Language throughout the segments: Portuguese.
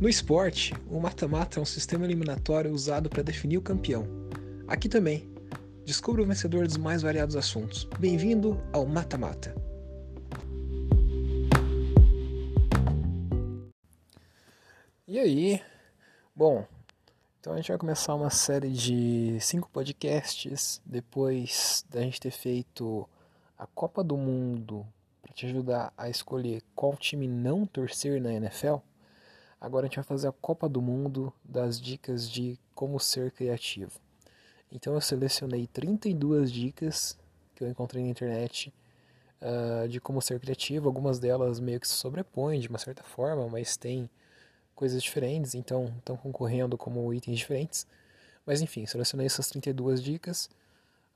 No esporte, o mata-mata é um sistema eliminatório usado para definir o campeão. Aqui também, descubra o vencedor dos mais variados assuntos. Bem-vindo ao Mata-Mata. E aí? Bom, então a gente vai começar uma série de cinco podcasts depois da gente ter feito a Copa do Mundo para te ajudar a escolher qual time não torcer na NFL. Agora a gente vai fazer a Copa do Mundo das dicas de como ser criativo. Então eu selecionei 32 dicas que eu encontrei na internet uh, de como ser criativo. Algumas delas meio que se sobrepõem de uma certa forma, mas tem coisas diferentes, então estão concorrendo como itens diferentes. Mas enfim, selecionei essas 32 dicas.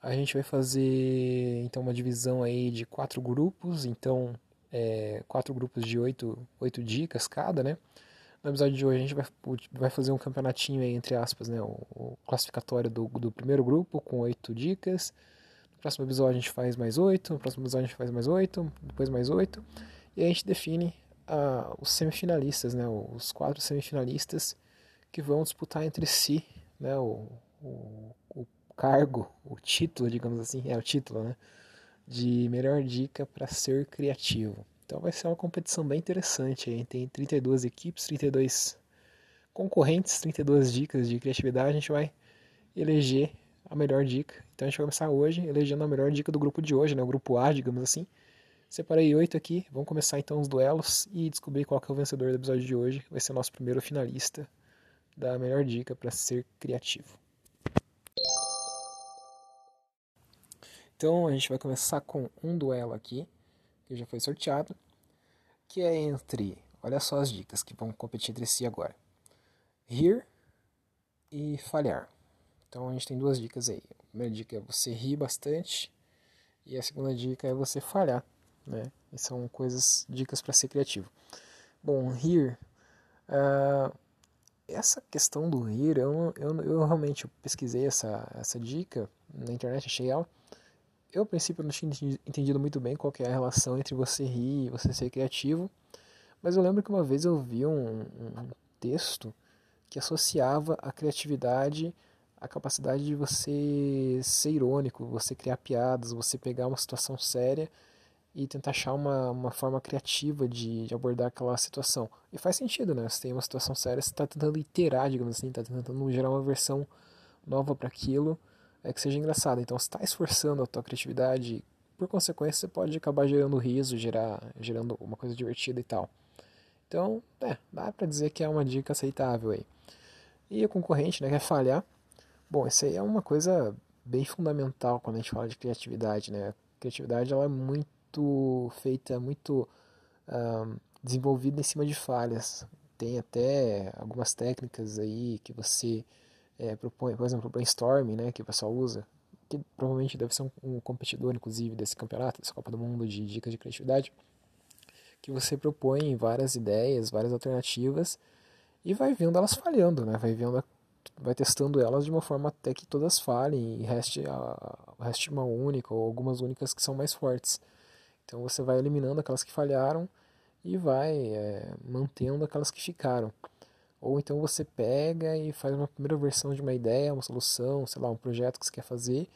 A gente vai fazer então uma divisão aí de quatro grupos, então é, quatro grupos de oito, oito dicas cada, né? No episódio de hoje a gente vai, vai fazer um campeonatinho aí, entre aspas, né? O, o classificatório do, do primeiro grupo com oito dicas. No próximo episódio a gente faz mais oito, no próximo episódio a gente faz mais oito, depois mais oito. E a gente define os semifinalistas, né, os quatro semifinalistas que vão disputar entre si né, o, o, o cargo, o título, digamos assim, é o título, né, de melhor dica para ser criativo. Então vai ser uma competição bem interessante. Aí. Tem 32 equipes, 32 concorrentes, 32 dicas de criatividade. A gente vai eleger a melhor dica. Então a gente vai começar hoje elegendo a melhor dica do grupo de hoje, né, o grupo A, digamos assim. Separei oito aqui, vamos começar então os duelos e descobrir qual é o vencedor do episódio de hoje. Vai ser o nosso primeiro finalista da melhor dica para ser criativo. Então a gente vai começar com um duelo aqui, que já foi sorteado, que é entre, olha só as dicas que vão competir entre si agora. Rir e falhar. Então a gente tem duas dicas aí. A primeira dica é você rir bastante e a segunda dica é você falhar né? E são coisas, dicas para ser criativo. Bom, rir. Uh, essa questão do rir, eu, eu, eu realmente pesquisei essa, essa dica na internet, achei ela. Eu, a princípio, não tinha entendido muito bem qual é a relação entre você rir e você ser criativo. Mas eu lembro que uma vez eu vi um, um texto que associava a criatividade à capacidade de você ser irônico, você criar piadas, você pegar uma situação séria e tentar achar uma, uma forma criativa de, de, abordar aquela situação. E faz sentido, né? Você tem uma situação séria, você está tentando iterar, digamos assim, está tentando gerar uma versão nova para aquilo é que seja engraçado. Então, você está esforçando a tua criatividade, por consequência, você pode acabar gerando riso, gerar, gerando uma coisa divertida e tal. Então, é, dá para dizer que é uma dica aceitável aí. E o concorrente, né, quer falhar. Bom, isso aí é uma coisa bem fundamental quando a gente fala de criatividade, né? A criatividade ela é muito feita, muito desenvolvida em cima de falhas. Tem até algumas técnicas aí que você é, propõe, por exemplo, o brainstorming, né, que o pessoal usa, que provavelmente deve ser um, um competidor, inclusive, desse campeonato, dessa Copa do Mundo de dicas de criatividade, que você propõe várias ideias, várias alternativas e vai vendo elas falhando, né? Vai vendo, vai testando elas de uma forma até que todas falhem e reste, a, reste uma única ou algumas únicas que são mais fortes. Então você vai eliminando aquelas que falharam e vai é, mantendo aquelas que ficaram. Ou então você pega e faz uma primeira versão de uma ideia, uma solução, sei lá, um projeto que você quer fazer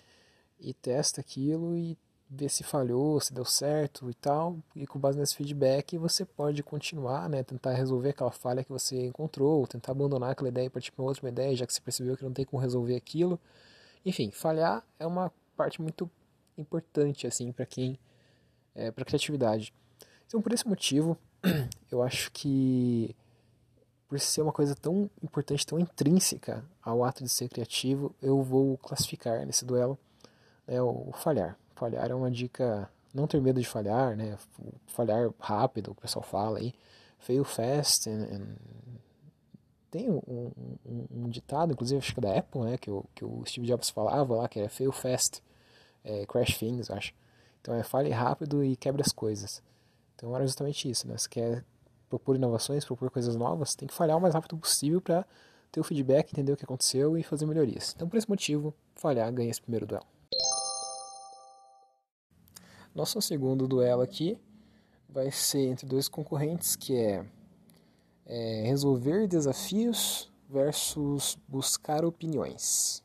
e testa aquilo e vê se falhou, se deu certo e tal. E com base nesse feedback você pode continuar, né, tentar resolver aquela falha que você encontrou, ou tentar abandonar aquela ideia para tipo uma outra ideia, já que você percebeu que não tem como resolver aquilo. Enfim, falhar é uma parte muito importante assim para quem é, para criatividade. Então, por esse motivo, eu acho que por ser uma coisa tão importante, tão intrínseca ao ato de ser criativo, eu vou classificar nesse duelo né, o, falhar. Falhar é uma dica, não ter medo de falhar, né, falhar rápido, o pessoal fala aí, fail fast, and, and... tem um, um, um, ditado, inclusive acho que é da Apple, né, que o, que o Steve Jobs falava lá, que era fail fast, é, crash things, acho. Então é fale rápido e quebre as coisas. Então era justamente isso, né? Você quer propor inovações, propor coisas novas, tem que falhar o mais rápido possível para ter o feedback, entender o que aconteceu e fazer melhorias. Então por esse motivo, falhar ganha esse primeiro duelo. Nosso segundo duelo aqui vai ser entre dois concorrentes, que é, é resolver desafios versus buscar opiniões.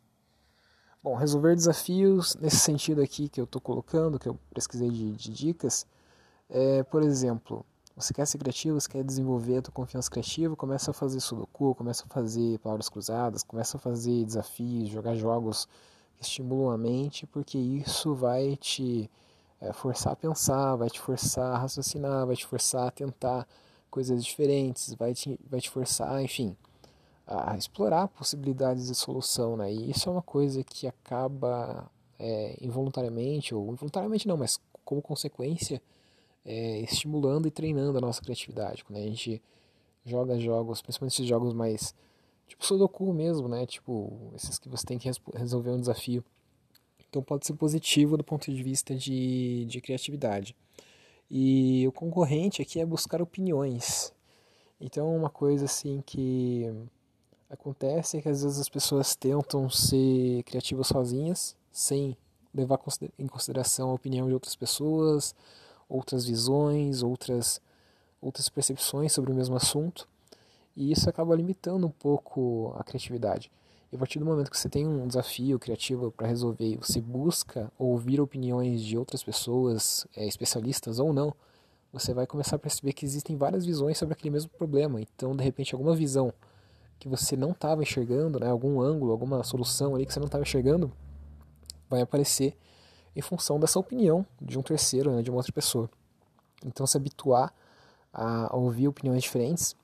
Bom, resolver desafios nesse sentido aqui que eu estou colocando, que eu pesquisei de, de dicas, é, por exemplo, você quer ser criativo, você quer desenvolver a tua confiança criativa, começa a fazer sudoku, começa a fazer palavras cruzadas, começa a fazer desafios, jogar jogos que estimulam a mente, porque isso vai te é, forçar a pensar, vai te forçar a raciocinar, vai te forçar a tentar coisas diferentes, vai te, vai te forçar, enfim, a explorar possibilidades de solução, né? E isso é uma coisa que acaba é, involuntariamente, ou involuntariamente não, mas como consequência, é, estimulando e treinando a nossa criatividade. Quando a gente joga jogos, principalmente esses jogos mais tipo Sudoku mesmo, né? Tipo, esses que você tem que resolver um desafio. Então pode ser positivo do ponto de vista de, de criatividade. E o concorrente aqui é buscar opiniões. Então uma coisa assim que acontece é que às vezes as pessoas tentam ser criativas sozinhas, sem levar em consideração a opinião de outras pessoas, outras visões, outras, outras percepções sobre o mesmo assunto, e isso acaba limitando um pouco a criatividade. E a partir do momento que você tem um desafio criativo para resolver você busca ouvir opiniões de outras pessoas, é, especialistas ou não, você vai começar a perceber que existem várias visões sobre aquele mesmo problema. Então, de repente, alguma visão que você não estava enxergando, né, algum ângulo, alguma solução ali que você não estava enxergando, vai aparecer em função dessa opinião de um terceiro, né, de uma outra pessoa. Então, se habituar a ouvir opiniões diferentes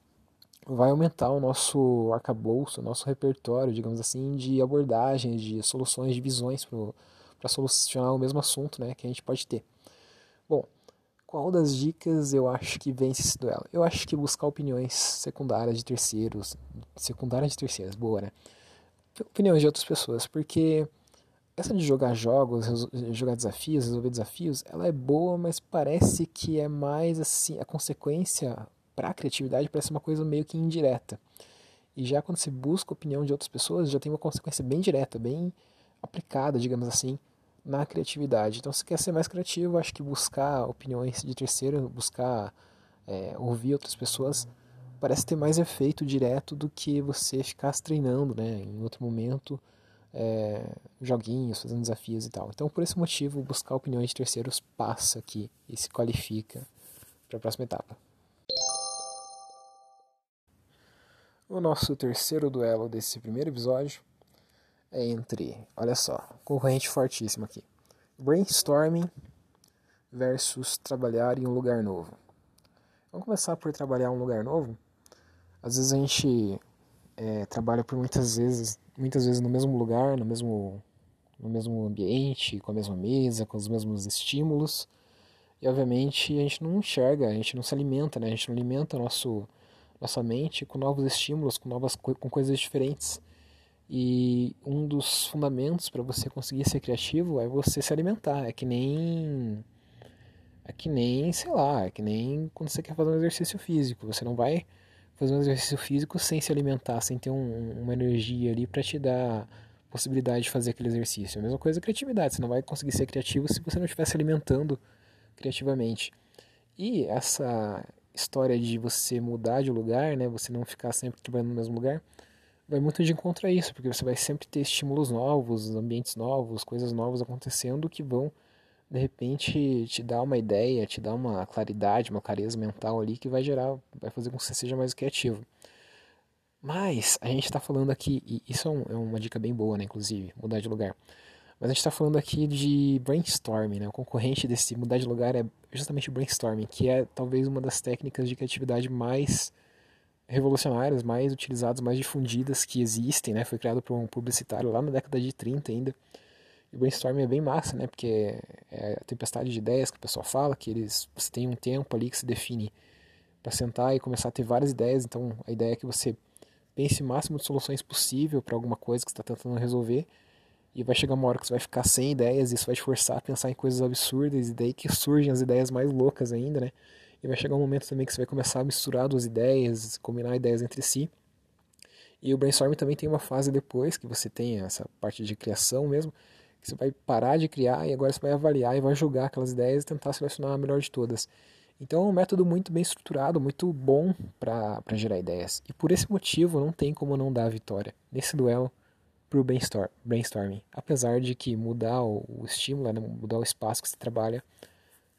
vai aumentar o nosso arcabouço, o nosso repertório, digamos assim, de abordagens, de soluções, de visões para solucionar o mesmo assunto né, que a gente pode ter. Bom, qual das dicas eu acho que vence esse duelo? Eu acho que buscar opiniões secundárias de terceiros, secundárias de terceiras, boa, né? Opiniões de outras pessoas, porque essa de jogar jogos, jogar desafios, resolver desafios, ela é boa, mas parece que é mais assim, a consequência para a criatividade parece uma coisa meio que indireta. E já quando você busca a opinião de outras pessoas, já tem uma consequência bem direta, bem aplicada, digamos assim, na criatividade. Então, se quer ser mais criativo, acho que buscar opiniões de terceiro, buscar é, ouvir outras pessoas, parece ter mais efeito direto do que você ficar se treinando, né, em outro momento é, joguinhos, fazendo desafios e tal. Então, por esse motivo, buscar opiniões de terceiros passa aqui e se qualifica para a próxima etapa. O nosso terceiro duelo desse primeiro episódio é entre, olha só, concorrente fortíssimo aqui. Brainstorming versus trabalhar em um lugar novo. Vamos começar por trabalhar em um lugar novo. Às vezes a gente é, trabalha por muitas vezes muitas vezes no mesmo lugar, no mesmo, no mesmo ambiente, com a mesma mesa, com os mesmos estímulos. E obviamente a gente não enxerga, a gente não se alimenta, né? A gente não alimenta nosso, nossa mente com novos estímulos, com novas com coisas diferentes. E um dos fundamentos para você conseguir ser criativo é você se alimentar. É que nem é que nem, sei lá, é que nem quando você quer fazer um exercício físico, você não vai fazer um exercício físico sem se alimentar, sem ter um, uma energia ali para te dar possibilidade de fazer aquele exercício. A mesma coisa a criatividade, você não vai conseguir ser criativo se você não estiver se alimentando criativamente. E essa história de você mudar de lugar, né, você não ficar sempre trabalhando no mesmo lugar, vai muito de encontro a isso, porque você vai sempre ter estímulos novos, ambientes novos, coisas novas acontecendo que vão de repente te dá uma ideia, te dá uma claridade, uma clareza mental ali que vai gerar, vai fazer com que você seja mais criativo. Mas a gente está falando aqui, e isso é, é, uma dica bem boa, né, inclusive, mudar de lugar. Mas a gente está falando aqui de brainstorming, né? O concorrente desse mudar de lugar é justamente o brainstorming, que é talvez uma das técnicas de criatividade mais revolucionárias, mais utilizadas, mais difundidas que existem, né? Foi criado por um publicitário lá na década de 30 ainda. E brainstorming é bem massa, né? Porque é a tempestade de ideias que o pessoal fala, que eles você tem um tempo ali que se define para sentar e começar a ter várias ideias. Então a ideia é que você pense o máximo de soluções possível para alguma coisa que você está tentando resolver. E vai chegar uma hora que você vai ficar sem ideias, e isso vai te forçar a pensar em coisas absurdas, e daí que surgem as ideias mais loucas ainda, né? E vai chegar um momento também que você vai começar a misturar duas ideias, combinar ideias entre si. E o brainstorming também tem uma fase depois, que você tem essa parte de criação mesmo, que você vai parar de criar e agora você vai avaliar e vai julgar aquelas ideias e tentar selecionar a melhor de todas. Então é um método muito bem estruturado, muito bom para gerar ideias. E por esse motivo não tem como não dar a vitória nesse duelo para o brainstorming. Apesar de que mudar o, o estímulo, né, mudar o espaço que se trabalha,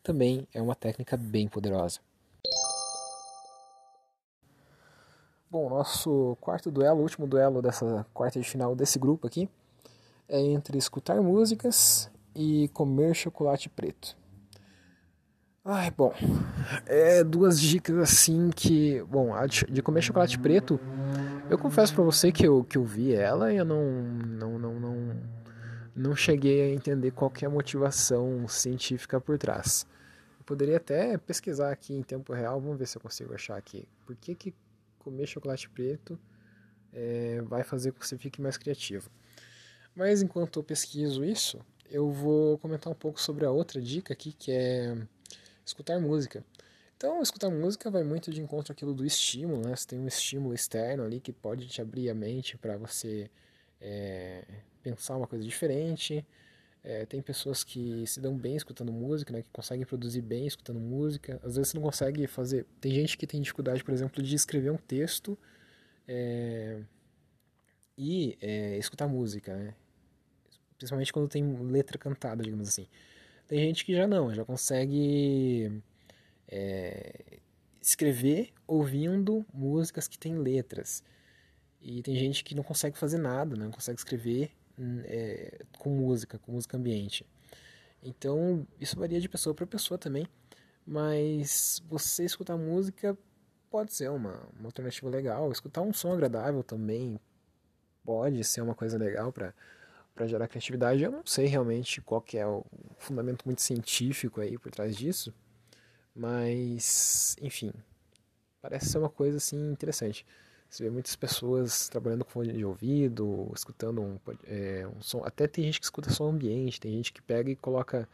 também é uma técnica bem poderosa. Bom, nosso quarto duelo, último duelo dessa quarta de final desse grupo aqui, é entre escutar músicas e comer chocolate preto. Ai, bom, é duas dicas assim que, bom, a de comer chocolate preto, eu confesso para você que eu, que eu vi ela e eu não, não, não, não, não cheguei a entender qual é a motivação científica por trás. Eu poderia até pesquisar aqui em tempo real, vamos ver se eu consigo achar aqui. Por que, que comer chocolate preto é, vai fazer com que você fique mais criativo. Mas enquanto eu pesquiso isso, eu vou comentar um pouco sobre a outra dica aqui, que é escutar música. Então, escutar música vai muito de encontro àquilo do estímulo, né? Você tem um estímulo externo ali que pode te abrir a mente para você é, pensar uma coisa diferente. É, tem pessoas que se dão bem escutando música, né, que conseguem produzir bem escutando música. Às vezes você não consegue fazer. Tem gente que tem dificuldade, por exemplo, de escrever um texto é, e é, escutar música, né? Principalmente quando tem letra cantada, digamos assim. Tem gente que já não, já consegue é, escrever ouvindo músicas que têm letras. E tem gente que não consegue fazer nada, né? não consegue escrever é, com música, com música ambiente. Então, isso varia de pessoa para pessoa também, mas você escutar música pode ser uma, uma alternativa legal. Escutar um som agradável também pode ser uma coisa legal para para gerar criatividade. Eu não sei realmente qual que é o fundamento muito científico aí por trás disso, mas enfim, parece ser uma coisa assim interessante. Você vê muitas pessoas trabalhando com fone de ouvido, escutando um, é, um som. Até tem gente que escuta som ambiente, tem gente que pega e coloca.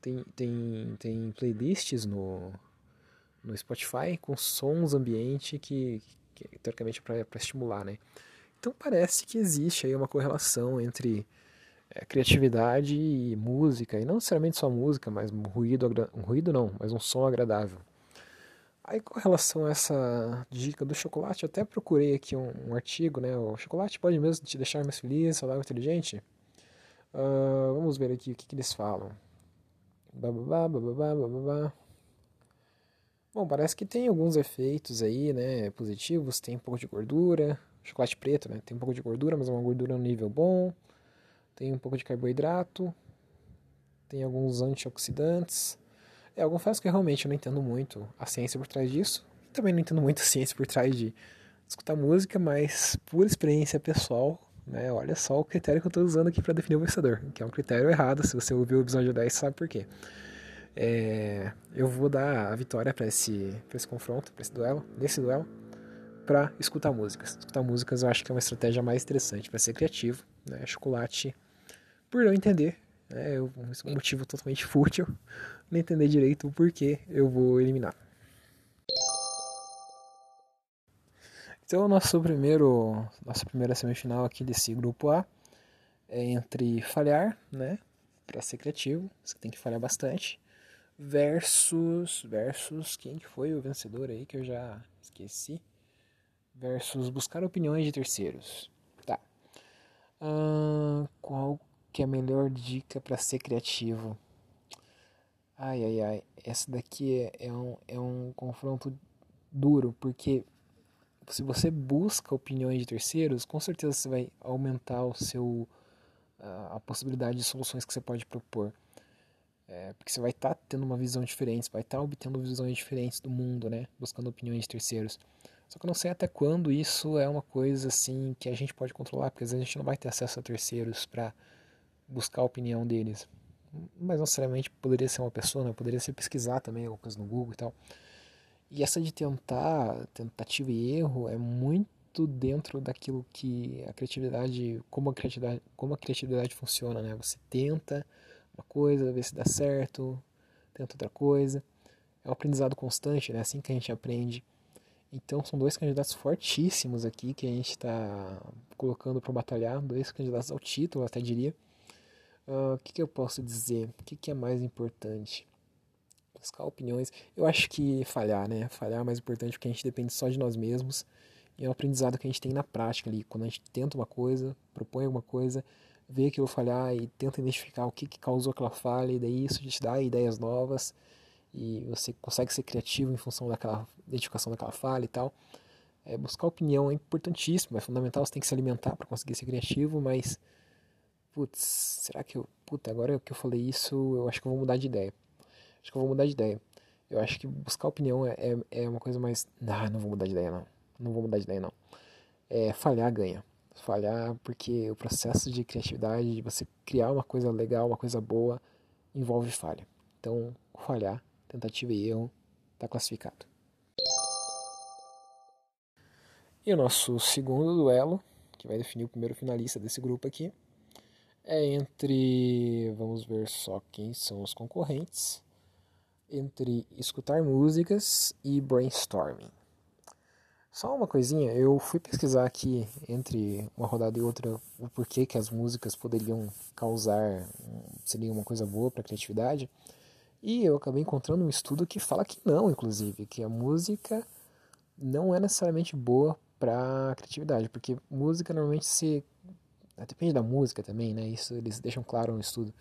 Tem, tem, tem playlists no, no Spotify com sons ambiente que, que teoricamente é para estimular, né? Então parece que existe aí uma correlação entre é, criatividade e música, e não necessariamente só música, mas um ruído, um ruído não, mas um som agradável. Aí com relação a essa dica do chocolate, eu até procurei aqui um, um artigo, né? O chocolate pode mesmo te deixar mais feliz, saudável, inteligente? Uh, vamos ver aqui o que, que eles falam. Bababá, bababá, bababá. Bom, parece que tem alguns efeitos aí, né, positivos, tem um pouco de gordura, chocolate preto, né, tem um pouco de gordura, mas é uma gordura no nível bom, tem um pouco de carboidrato, tem alguns antioxidantes, é, eu confesso que realmente eu não entendo muito a ciência por trás disso. Também não entendo muito a ciência por trás de escutar música, mas por experiência pessoal, né? Olha só o critério que eu estou usando aqui para definir o vencedor, que é um critério errado. Se você ouviu o episódio 10, sabe por quê. É, eu vou dar a vitória para esse, esse confronto, para esse duelo, nesse duelo, para escutar músicas. Escutar músicas eu acho que é uma estratégia mais interessante para ser criativo. Né? Chocolate, por não entender, né? é um motivo totalmente fútil, não entender direito o porquê eu vou eliminar. Então, nosso primeiro, nossa primeira semifinal aqui desse grupo A é entre falhar, né, para ser criativo, você tem que falhar bastante, versus versus quem que foi o vencedor aí que eu já esqueci, versus buscar opiniões de terceiros. Tá. Uh, qual que é a melhor dica para ser criativo? Ai, ai, ai. Essa daqui é, é, um, é um confronto duro, porque se você busca opiniões de terceiros, com certeza você vai aumentar o seu a possibilidade de soluções que você pode propor. É, porque você vai estar tá tendo uma visão diferente, vai estar tá obtendo visões diferentes do mundo, né? Buscando opiniões de terceiros. Só que eu não sei até quando isso é uma coisa assim que a gente pode controlar, porque às vezes a gente não vai ter acesso a terceiros para buscar a opinião deles mas não necessariamente poderia ser uma pessoa, né? poderia ser pesquisar também alguma coisa no Google e tal. E essa de tentar, tentativa e erro, é muito dentro daquilo que a criatividade, como a criatividade, como a criatividade funciona, né? Você tenta uma coisa, vê se dá certo, tenta outra coisa. É um aprendizado constante, né? Assim que a gente aprende. Então são dois candidatos fortíssimos aqui que a gente está colocando para batalhar, dois candidatos ao título, até diria. Ah, o uh, que, que, eu posso dizer? O que, que, é mais importante? buscar opiniões. Eu acho que falhar, né? Falhar é mais importante porque a gente depende só de nós mesmos. E é um aprendizado que a gente tem na prática ali. Quando a gente tenta uma coisa, propõe alguma coisa, vê aquilo falhar e tenta identificar o que, que causou aquela falha, e daí isso te dá ideias novas. E você consegue ser criativo em função daquela identificação daquela falha e tal. É, buscar opinião é importantíssimo, é fundamental, você tem que se alimentar para conseguir ser criativo, mas. Putz, será que eu. Puta, agora que eu falei isso, eu acho que eu vou mudar de ideia. Acho que eu vou mudar de ideia. Eu acho que buscar opinião é, é, é uma coisa mais. Ah, não vou mudar de ideia, não. Não vou mudar de ideia, não. É, falhar ganha. Falhar porque o processo de criatividade, de você criar uma coisa legal, uma coisa boa, envolve falha. Então, falhar, tentativa e erro, está classificado. E o nosso segundo duelo, que vai definir o primeiro finalista desse grupo aqui, é entre. Vamos ver só quem são os concorrentes. Entre escutar músicas e brainstorming. Só uma coisinha, eu fui pesquisar aqui entre uma rodada e outra o porquê que as músicas poderiam causar, seria uma coisa boa para a criatividade. E eu acabei encontrando um estudo que fala que não, inclusive, que a música não é necessariamente boa para criatividade, porque música normalmente se depende da música também, né? Isso eles deixam claro no estudo.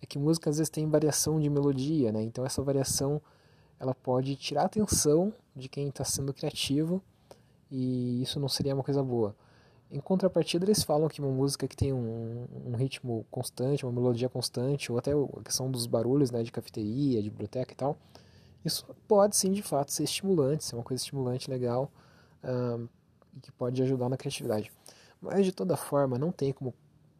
É que música às vezes tem variação de melodia, né? Então essa variação ela pode tirar a atenção de quem está sendo criativo e isso não seria uma coisa boa. Em contrapartida, eles falam que uma música que tem um, um, ritmo constante, uma melodia constante, ou até a questão dos barulhos né, de cafeteria, de biblioteca e tal, isso pode sim de fato ser estimulante, ser uma coisa estimulante, legal, e que pode ajudar na criatividade. Mas de toda forma, não tem como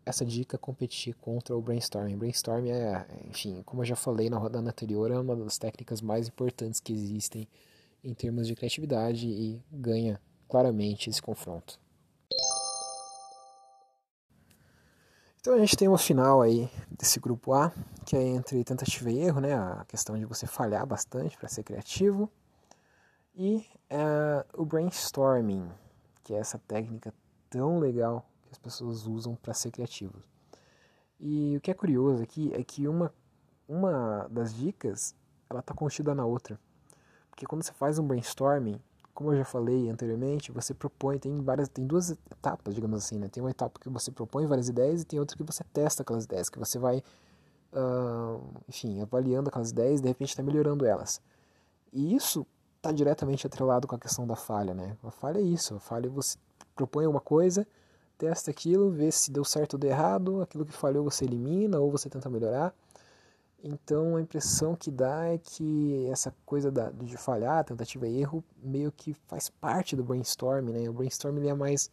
essa dica competir contra o brainstorming. Brainstorming é, enfim, como eu já falei na rodada anterior, é uma das técnicas mais importantes que existem em termos de criatividade e ganha claramente esse confronto. Então a gente tem uma final aí desse grupo A, que é entre tentativa e erro, né? A questão de você falhar bastante para ser criativo. E é, o brainstorming, que é essa técnica tão legal que as pessoas usam para ser criativos. E o que é curioso aqui é que uma, uma das dicas ela está contida na outra. Porque quando você faz um brainstorming, como eu já falei anteriormente, você propõe, tem várias, tem duas etapas, digamos assim, né? Tem uma etapa que você propõe várias ideias e tem outra que você testa aquelas ideias, que você vai, uh, enfim, avaliando aquelas ideias e de repente está melhorando elas. E isso está diretamente atrelado com a questão da falha, né? A falha é isso, a falha é você propõe uma coisa, testa aquilo, vê se deu certo ou deu errado, aquilo que falhou você elimina ou você tenta melhorar. Então a impressão que dá é que essa coisa da, de falhar, tentativa e erro, meio que faz parte do brainstorming, né? O brainstorming é mais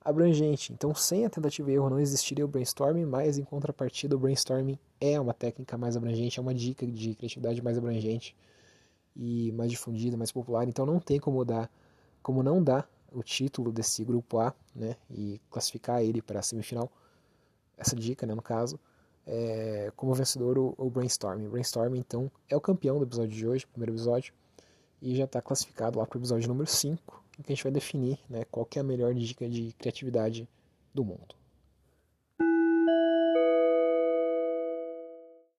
abrangente. Então sem a tentativa e erro não existiria o brainstorming, mas em contrapartida o brainstorming é uma técnica mais abrangente, é uma dica de criatividade mais abrangente e mais difundida, mais popular. Então não tem como dar, como não dar o título desse grupo A, né? E classificar ele para a semifinal. Essa dica, né, no caso é, como vencedor o, o Brainstorm. O Brainstorm, então, é o campeão do episódio de hoje, primeiro episódio, e já está classificado lá para o episódio número 5, em que a gente vai definir né, qual é a melhor dica de criatividade do mundo.